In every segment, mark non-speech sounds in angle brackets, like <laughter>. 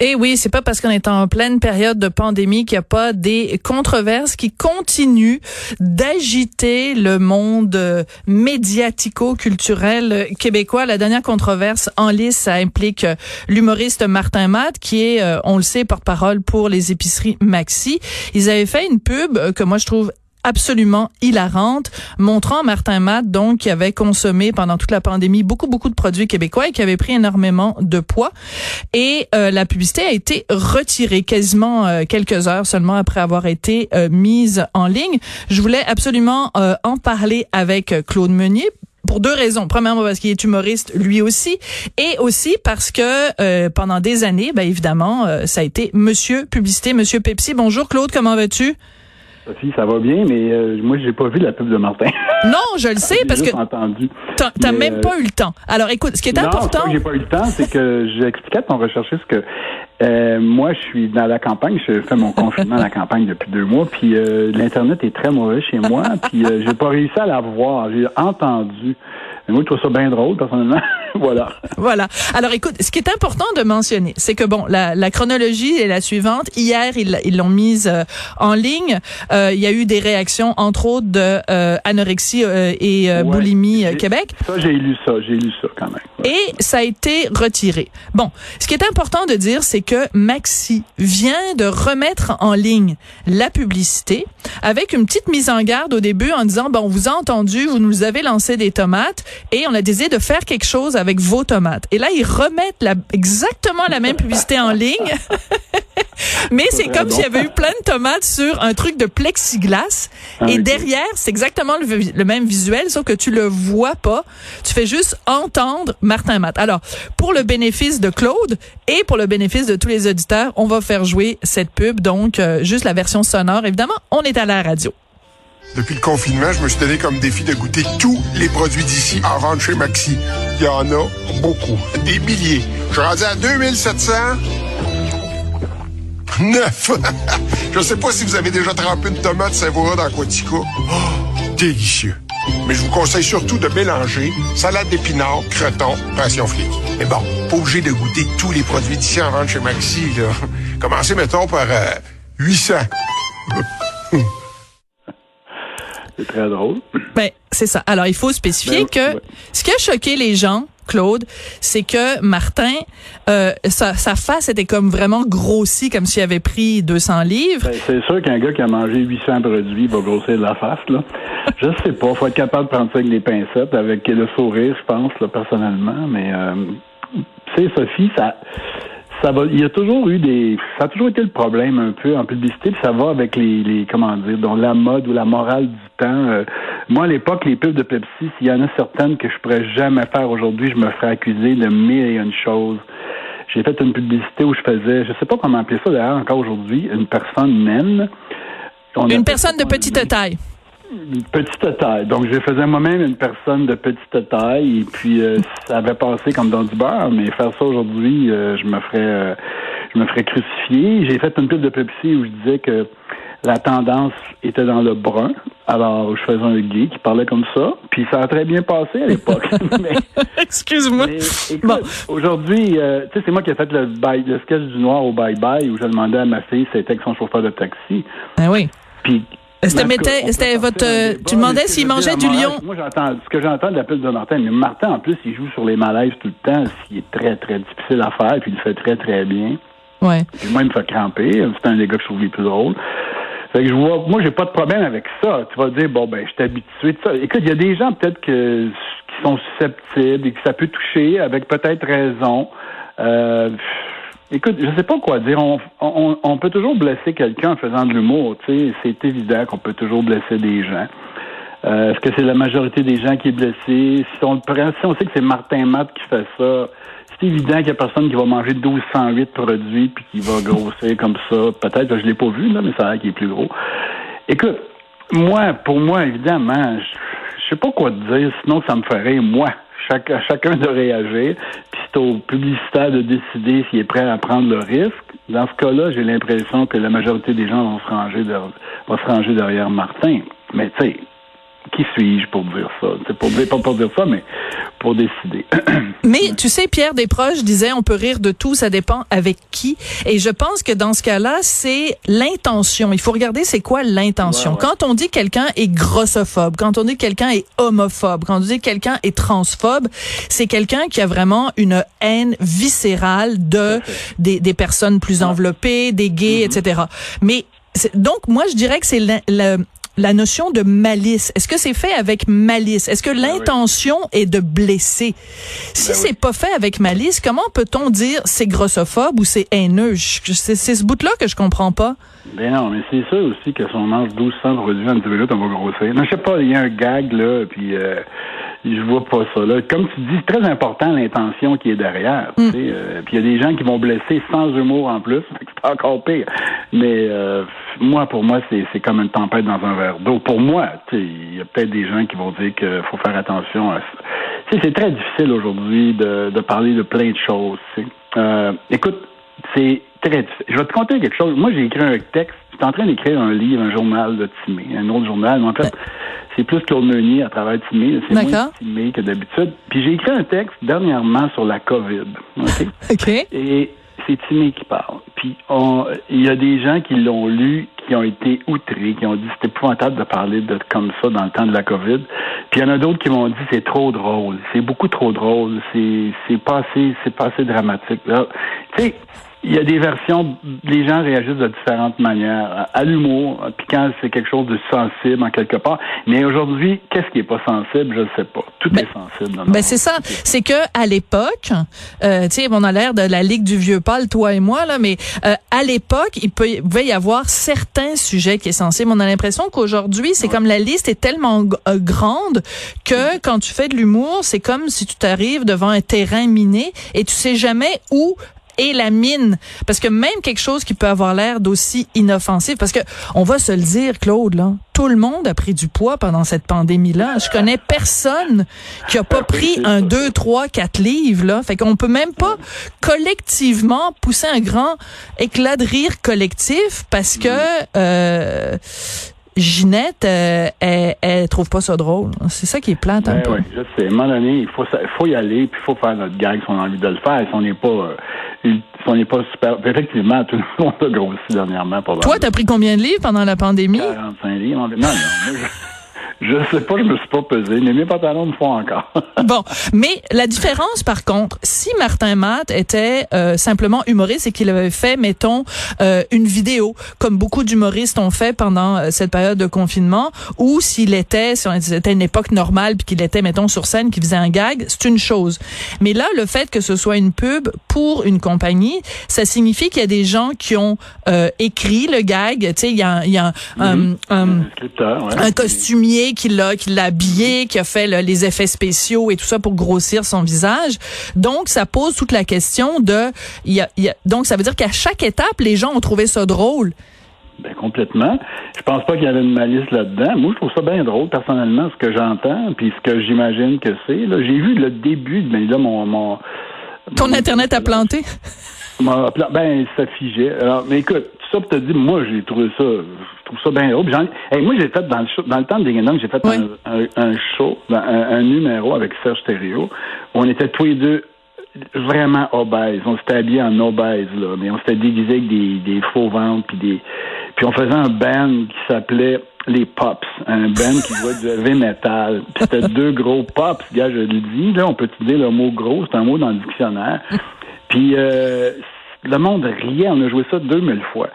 Et oui, c'est pas parce qu'on est en pleine période de pandémie qu'il n'y a pas des controverses qui continuent d'agiter le monde médiatico-culturel québécois. La dernière controverse en lice, ça implique l'humoriste Martin Matt, qui est, euh, on le sait, porte-parole pour les épiceries Maxi. Ils avaient fait une pub que moi je trouve absolument hilarante, montrant Martin Matt, donc, qui avait consommé pendant toute la pandémie beaucoup, beaucoup de produits québécois et qui avait pris énormément de poids. Et euh, la publicité a été retirée quasiment euh, quelques heures seulement après avoir été euh, mise en ligne. Je voulais absolument en parler avec Claude Meunier pour deux raisons. Premièrement, parce qu'il est humoriste lui aussi, et aussi parce que pendant des années, ben évidemment, ça a été Monsieur Publicité, Monsieur Pepsi. Bonjour Claude, comment vas-tu? Sophie, ça va bien, mais euh, moi, j'ai pas vu la pub de Martin. <laughs> Non, je le sais parce que entendu. T'as même euh, pas eu le temps. Alors, écoute, ce qui est non, important. j'ai pas eu le temps, c'est que <laughs> j'ai expliqué à ton recherchiste que euh, moi, je suis dans la campagne. Je fais mon confinement à la campagne depuis deux mois, puis l'internet est très mauvais chez moi, puis j'ai pas réussi à la voir. J'ai entendu. Mais moi, je trouve ça bien drôle, personnellement. <laughs> voilà. Voilà. Alors, écoute, ce qui est important de mentionner, c'est que, bon, la, la, chronologie est la suivante. Hier, ils l'ont mise euh, en ligne. Euh, il y a eu des réactions, entre autres, de euh, anorexie et boulimie Québec. Ça, j'ai lu ça. J'ai lu ça, quand même. Et ça a été retiré. Bon, ce qui est important de dire, c'est que Maxi vient de remettre en ligne la publicité avec une petite mise en garde au début en disant, bon, on vous a entendu, vous nous avez lancé des tomates et on a décidé de faire quelque chose avec vos tomates. Et là, ils remettent la, exactement la même publicité en ligne. <laughs> Mais c'est comme s'il y avait eu plein de tomates sur un truc de plexiglas. Ah, et derrière, c'est exactement le, même visuel, sauf que tu le vois pas. Tu fais juste entendre Martin Matt. Alors, pour le bénéfice de Claude et pour le bénéfice de tous les auditeurs, on va faire jouer cette pub. Donc, euh, juste la version sonore. Évidemment, on est à la radio. Depuis le confinement, je me suis donné comme défi de goûter tous les produits d'ici en vente chez Maxi. Il y en a beaucoup, des milliers. Je suis rendu à 2700 neuf. <laughs> je sais pas si vous avez déjà trempé une tomate savoura dans. Oh, délicieux. Mais je vous conseille surtout de mélanger salade d'épinards, creton, passion flic. Mais bon, pas obligé de goûter tous les produits d'ici en vente chez Maxi. Là. Commencez, mettons, par 800. <laughs> C'est très drôle. Ben, c'est ça. Alors, il faut spécifier ben, que ce qui a choqué les gens, Claude, c'est que Martin, euh, sa, face était comme vraiment grossie, comme s'il avait pris 200 livres. Ben, c'est sûr qu'un gars qui a mangé 800 produits va grossir de la face, là. <laughs> je sais pas. faut être capable de prendre ça avec des pincettes, avec le sourire, je pense, là, personnellement. Mais, euh, tu sais, Sophie, ça ça va, il y a toujours eu des, ça a toujours été le problème un peu en publicité, puis ça va avec les, les comment dire, donc la mode ou la morale du temps. Euh, moi, à l'époque, les pubs de Pepsi, s'il y en a certaines que je pourrais jamais faire aujourd'hui, je me ferais accuser de mille et une choses. J'ai fait une publicité où je faisais, je sais pas comment appeler ça d'ailleurs encore aujourd'hui, une personne naine. une personne de petite taille petite taille. Donc, je faisais moi-même une personne de petite taille et puis euh, ça avait passé comme dans du beurre, mais faire ça aujourd'hui, euh, je me ferais euh, je me ferais crucifier. J'ai fait une pub de Pepsi où je disais que la tendance était dans le brun. Alors, je faisais un gay qui parlait comme ça, puis ça a très bien passé à l'époque. <laughs> <laughs> Excuse-moi. Aujourd'hui, tu sais, c'est moi qui ai fait le, le sketch du noir au bye-bye où je demandais à ma fille si c'était avec son chauffeur de taxi. Ah oui. Puis c'était votre. Euh, tu demandais s'il mangeait du lion. Moi, j'entends ce que j'entends de la pub de Martin. Mais Martin, en plus, il joue sur les malaises tout le temps, ce qui est très, très difficile à faire, puis il le fait très, très bien. Ouais. Puis moi, il me fait cramper. C'est un des gars que je trouve les plus drôles. Fait que je vois, moi, j'ai pas de problème avec ça. Tu vas dire, bon, ben, je suis habitué de ça. Écoute, il y a des gens peut-être que, qui sont susceptibles et que ça peut toucher avec peut-être raison. Euh, Écoute, je sais pas quoi dire. On, on, on peut toujours blesser quelqu'un en faisant de l'humour. C'est évident qu'on peut toujours blesser des gens. Euh, Est-ce que c'est la majorité des gens qui est blessée? Si on le prend, si on sait que c'est Martin Matt qui fait ça, c'est évident qu'il y a personne qui va manger 1208 produits puis qui va grossir comme ça. Peut-être je l'ai pas vu, là, mais ça a l'air qu'il est plus gros. Écoute, moi, pour moi, évidemment, je, je sais pas quoi te dire, sinon ça me ferait moi. Chaque, chacun de réagir, puis c'est au publicitaire de décider s'il est prêt à prendre le risque. Dans ce cas-là, j'ai l'impression que la majorité des gens vont se ranger, se ranger derrière Martin. Mais tu sais, qui suis-je pour dire ça? C'est pour pas pour dire ça, mais pour décider. <clears throat> mais tu sais, Pierre Desproges disait on peut rire de tout, ça dépend avec qui. Et je pense que dans ce cas-là, c'est l'intention. Il faut regarder c'est quoi l'intention. Quand on dit quelqu'un est grossophobe, quand on dit quelqu'un est homophobe, quand on dit quelqu'un est transphobe, c'est quelqu'un qui a vraiment une haine viscérale de des, des personnes plus enveloppées, des gays, mm-hmm. etc. Mais donc, moi, je dirais que c'est le, la notion de malice. Est-ce que c'est fait avec malice? Est-ce que ben l'intention est de blesser? Si ben c'est pas fait avec malice, comment peut-on dire c'est grossophobe ou c'est haineux? C'est ce bout-là que je comprends pas. Ben non, mais c'est sûr aussi que si on mange 1200 produits en 10 minutes, on va grossir. Non, je sais pas, il y a un gag, là, puis euh, je vois pas ça. Là. Comme tu dis, c'est très important l'intention qui est derrière. Mm. Euh, puis il y a des gens qui vont blesser sans humour en plus, <laughs> c'est encore pire. Mais euh, moi, pour moi, c'est comme une tempête dans un verre d'eau. Pour moi, il y a peut-être des gens qui vont dire qu'il faut faire attention à ça. C'est très difficile aujourd'hui de, de, parler de plein de choses. Euh, écoute, c'est très difficile. Je vais te conter quelque chose. Moi, j'ai écrit un texte. J'étais en train d'écrire un livre, un journal de Timé, un autre journal. Mais en fait, c'est plus Claude Meunier à travers Timé. C'est moins Timé que d'habitude. Puis j'ai écrit un texte dernièrement sur la COVID. OK? <laughs> Et c'est Timé qui parle. Puis il y a des gens qui l'ont lu, qui ont été outrés, qui ont dit c'est épouvantable de parler de comme ça dans le temps de la COVID. Puis il y en a d'autres qui m'ont dit c'est trop drôle, c'est beaucoup trop drôle, c'est c'est pas assez c'est pas assez dramatique. Tu sais, il y a des versions, les gens réagissent de différentes manières. À l'humour, puis quand c'est quelque chose de sensible en quelque part. Mais aujourd'hui, qu'est-ce qui est pas sensible, je ne sais pas. Tout ben, est sensible. Ben c'est ça. C'est que à l'époque, euh, tu sais, on a l'air de la ligue du vieux Paul, toi et moi là, mais euh, à l'époque, il peut il pouvait y avoir certains sujets qui sont sensibles. On a l'impression qu'aujourd'hui, c'est comme la liste est tellement euh, grande que quand tu fais de l'humour, c'est comme si tu t'arrives devant un terrain miné et tu sais jamais où et la mine. Parce que même quelque chose qui peut avoir l'air d'aussi inoffensif, parce que on va se le dire, Claude, là, tout le monde a pris du poids pendant cette pandémie-là. Je connais personne qui a pas pris un 2, 3, 4 livres, là. Fait qu'on peut même pas collectivement pousser un grand éclat de rire collectif parce que, euh, Ginette, euh, elle, elle, trouve pas ça drôle. C'est ça qui est plate un ben peu. Oui, je sais. À un moment donné, il faut, faut y aller, puis il faut faire notre gag si on a envie de le faire. Si on n'est pas, euh, si on n'est pas super. Effectivement, tout le <laughs> monde a grossi dernièrement. Toi, t'as pris combien de livres pendant la pandémie? 45 livres. Non, non. Je sais pas, je me suis pas pesé, mais mes pantalons me font encore. <laughs> bon, mais la différence, par contre, si Martin Matt était euh, simplement humoriste et qu'il avait fait, mettons, euh, une vidéo, comme beaucoup d'humoristes ont fait pendant euh, cette période de confinement, ou s'il était, si c'était une époque normale, puis qu'il était, mettons, sur scène, qu'il faisait un gag, c'est une chose. Mais là, le fait que ce soit une pub pour une compagnie, ça signifie qu'il y a des gens qui ont écrit le gag. Tu sais, il y a, y a un, un, un, un costumier qui l'a qui l'a habillé, qui a fait les effets spéciaux et tout ça pour grossir son visage. Donc ça pose toute la question de il y a, donc ça veut dire qu'à chaque étape les gens ont trouvé ça drôle. Ben complètement. Je pense pas qu'il y avait une malice là-dedans. Moi, je trouve ça bien drôle, personnellement, ce que j'entends, puis ce que j'imagine que c'est. Là, j'ai vu le début, mais là, mon, mon ton internet a planté. Ben, ça figeait. Alors, mais écoute, ça pour te dire, moi, j'ai trouvé ça, je trouve ça bien drôle. moi, j'ai fait dans le, show, dans le temps de Dingendong, j'ai fait un, un, show, ben, un, numéro avec Serge Thériault, où on était tous les deux vraiment obèses. On s'était habillés en obèses, là, mais on s'était déguisés avec des, des faux ventres, puis des, puis on faisait un band qui s'appelait les Pops, un band qui jouait du heavy metal. Puis c'était <laughs> deux gros pops, gars, je le dis, là, on peut utiliser le mot gros, c'est un mot dans le dictionnaire. Puis euh, le monde riait, on a joué ça 2000 fois.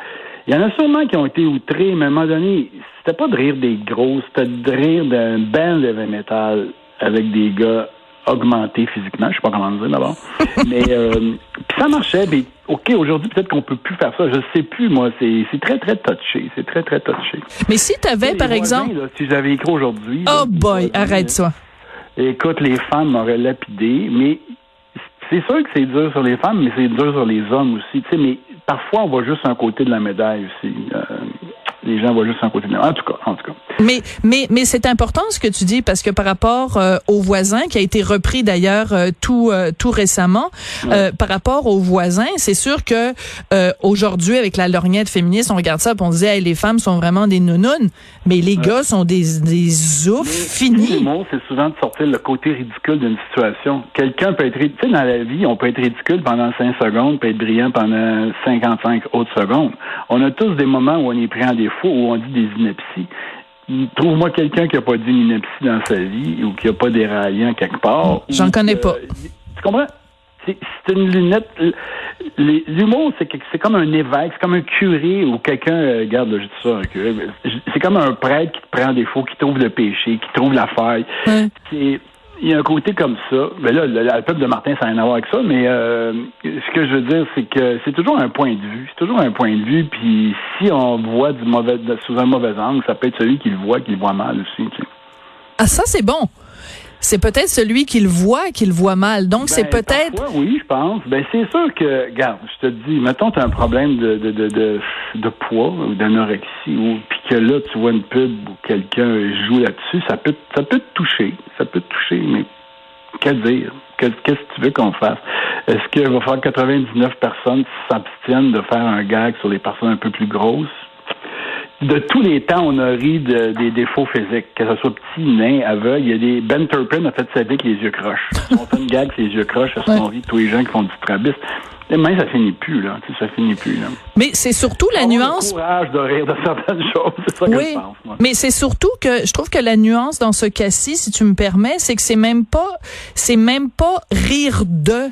Il y en a sûrement qui ont été outrés, mais à un moment donné, c'était pas de rire des gros, c'était de rire d'un band de metal avec des gars augmentés physiquement, je sais pas comment dire d'abord. <laughs> mais euh, ça marchait, mais OK, aujourd'hui, peut-être qu'on peut plus faire ça. Je sais plus, moi. C'est très, très touché. C'est très, très touché. Mais si tu avais, par exemple... si j'avais écrit aujourd'hui... Oh boy, arrête ça. Écoute, les femmes m'auraient lapidé, mais c'est sûr que c'est dur sur les femmes, mais c'est dur sur les hommes aussi. Tu sais, mais parfois, on voit juste un côté de la médaille aussi. Euh, les gens voient juste un côté de la En tout cas, en tout cas. Mais mais mais c'est important ce que tu dis parce que par rapport euh, aux voisins qui a été repris d'ailleurs euh, tout euh, tout récemment euh, par rapport aux voisins, c'est sûr que aujourd'hui avec la lorgnette féministe, on regarde ça et on se dit hey, les femmes sont vraiment des nounounes, mais les gars sont des des oufs finis. Le mot c'est souvent de sortir le côté ridicule d'une situation. Quelqu'un peut être tu sais dans la vie, on peut être ridicule pendant 5 secondes, peut être brillant pendant 55 autres secondes. On a tous des moments où on est pris en défaut, où on dit des inepties trouve-moi quelqu'un qui n'a pas dit une ineptie dans sa vie ou qui n'a pas déraillé en quelque part. J'en connais pas. Tu comprends? C'est une lunette. L'humour, c'est c'est comme un évêque, c'est comme un curé ou quelqu'un, euh, regarde, là, je dis ça, un curé, c'est comme un prêtre qui te prend des défaut, qui trouve le péché, qui trouve la faille. Il y a un côté comme ça. Mais là, le, peuple de Martin, ça n'a rien à voir avec ça, mais euh, ce que je veux dire, c'est que c'est toujours un point de vue. C'est toujours un point de vue, puis si on voit du mauvais, sous un mauvais angle, ça peut être celui qui le voit, qui le voit mal aussi. Ah, ça, c'est bon c'est peut-être celui qui le voit qui le voit mal. Donc, c'est ben, peut-être... Oui, je pense. Ben, c'est sûr que, regarde, je te dis, mettons, tu as un problème de, de, de, de, de poids ou d'anorexie, ou puis que là, tu vois une pub où quelqu'un joue là-dessus, ça peut, ça peut te toucher. Ça peut te toucher, mais que dire? Qu'est-ce que tu veux qu'on fasse? Est-ce qu'il va falloir 99 personnes s'abstiennent de faire un gag sur les personnes un peu plus grosses? De tous les temps, on a ri des défauts physiques, que ce soit petit, nain, aveugle. Il y a des Ben Turpin a fait sa vie avec les yeux croches. <laughs> on fait une gag les yeux croches, ça se rit tous les gens qui font du strabisme. Mais ça finit plus, là. ça finit plus, là. Mais c'est surtout la nuance. Le courage de rire de certaines <laughs> choses. C'est ça que je pense, moi. Mais c'est surtout que je trouve que la nuance dans ce cas-ci, si tu me permets, c'est que c'est même pas, c'est même pas rire de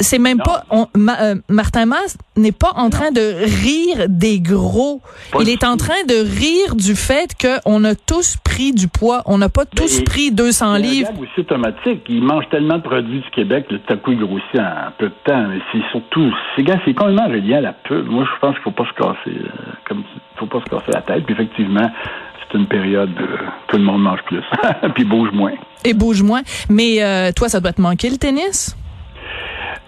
c'est même pas on, euh, Martin Mass n'est pas en train de rire des gros. il est en train de rire du fait qu'on a tous pris du poids. On n'a pas tous pris 200 livres. C'est automatique. Il mange tellement de produits du Québec, le coup il grossit en peu de temps. Mais c'est surtout, c'est gars, c'est complètement relié à la pub. Moi, je pense qu'il faut pas se casser, euh, comme, faut pas se casser la tête. Puis effectivement, c'est une période où tout le monde mange plus, <laughs> puis bouge moins. Et bouge moins. Mais euh, toi, ça doit te manquer le tennis?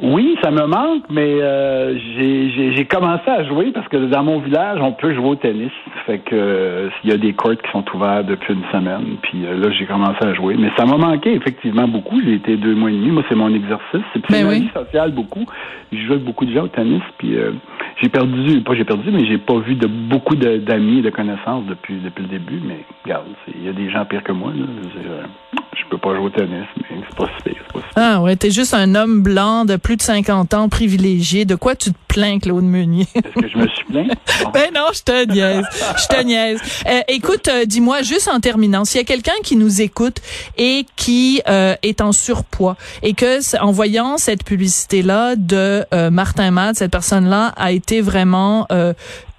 Oui, ça me manque, mais euh, j'ai commencé à jouer parce que dans mon village, on peut jouer au tennis. Fait que euh, il y a des courts qui sont ouverts depuis une semaine. Puis euh, là, j'ai commencé à jouer. Mais ça m'a manqué effectivement beaucoup. J'ai été deux mois et demi. Moi, c'est mon exercice. C'est ben ma vie sociale beaucoup. Je joue avec beaucoup de gens au tennis. Puis j'ai perdu, pas j'ai perdu, mais j'ai pas vu de beaucoup d'amis et de connaissances depuis depuis le début. Mais regarde, il y a des gens pires que moi. Je, peux pas jouer au tennis, mais c'est pas. Ah ouais, t'es juste un homme blanc de plus de 50 ans, privilégié. De quoi tu te plains, Claude Meunier? Est-ce que je me suis plaint? <laughs> ben non, je te niaise. Je te niaise. Euh, écoute, euh, dis-moi, juste en terminant, s'il y a quelqu'un qui nous écoute et qui euh, est en surpoids et que, en voyant cette publicité-là de Martin Matt, cette personne-là a été vraiment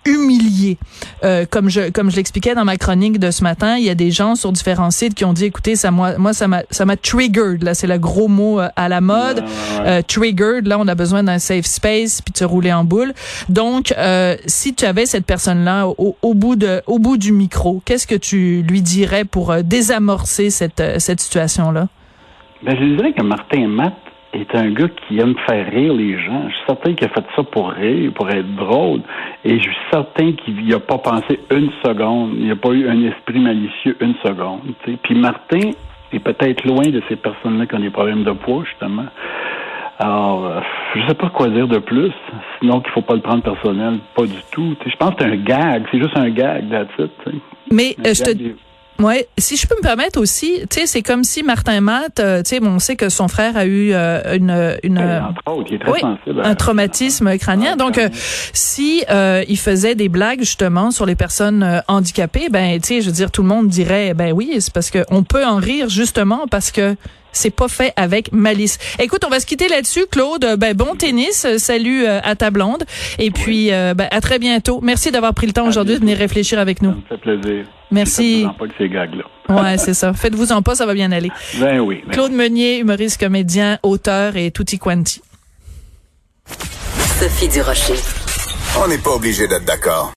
humilié. Euh, comme je comme je l'expliquais dans ma chronique de ce matin, il y a des gens sur différents sites qui ont dit écoutez ça moi moi ça m'a ça m'a triggered là c'est le gros mot euh, à la mode euh, triggered là on a besoin d'un safe space puis de se rouler en boule. Donc euh, si tu avais cette personne là au, au, bout de au bout du micro, qu'est-ce que tu lui dirais pour euh, désamorcer cette cette situation là Ben je dirais que Martin Matt est un gars qui aime faire rire les gens. Je suis certain qu'il a fait ça pour rire, pour être drôle. Et je suis certain qu'il n'a pas pensé une seconde. Il n'a pas eu un esprit malicieux une seconde. Puis Martin est peut-être loin de ces personnes-là qui ont des problèmes de poids, justement. Alors, euh, je sais pas quoi dire de plus, sinon qu'il faut pas le prendre personnel, pas du tout. je pense que c'est un gag, c'est juste un gag, that's it. Mais euh, je te... Ouais, si je peux me permettre aussi, tu sais, c'est comme si Martin Matt, euh, tu sais, on sait que son frère a eu euh, une, une un traumatisme crânien. Donc, euh, si il faisait des blagues justement sur les personnes handicapées, ben, tu sais, je veux dire, tout le monde dirait, ben oui, c'est parce que on peut en rire justement parce que c'est pas fait avec malice. Écoute, on va se quitter là-dessus, Claude. Ben bon tennis, salut à ta blonde, et puis ben, à très bientôt. Merci d'avoir pris le temps aujourd'hui de venir réfléchir avec nous. Ça me fait plaisir. Merci. pas que ces gags-là. ouais, c'est ça. Faites-vous en pas, ça va bien aller. Ben oui. Ben Claude Meunier, humoriste, comédien, auteur et tutti quanti. Sophie Durocher. On n'est pas obligé d'être d'accord.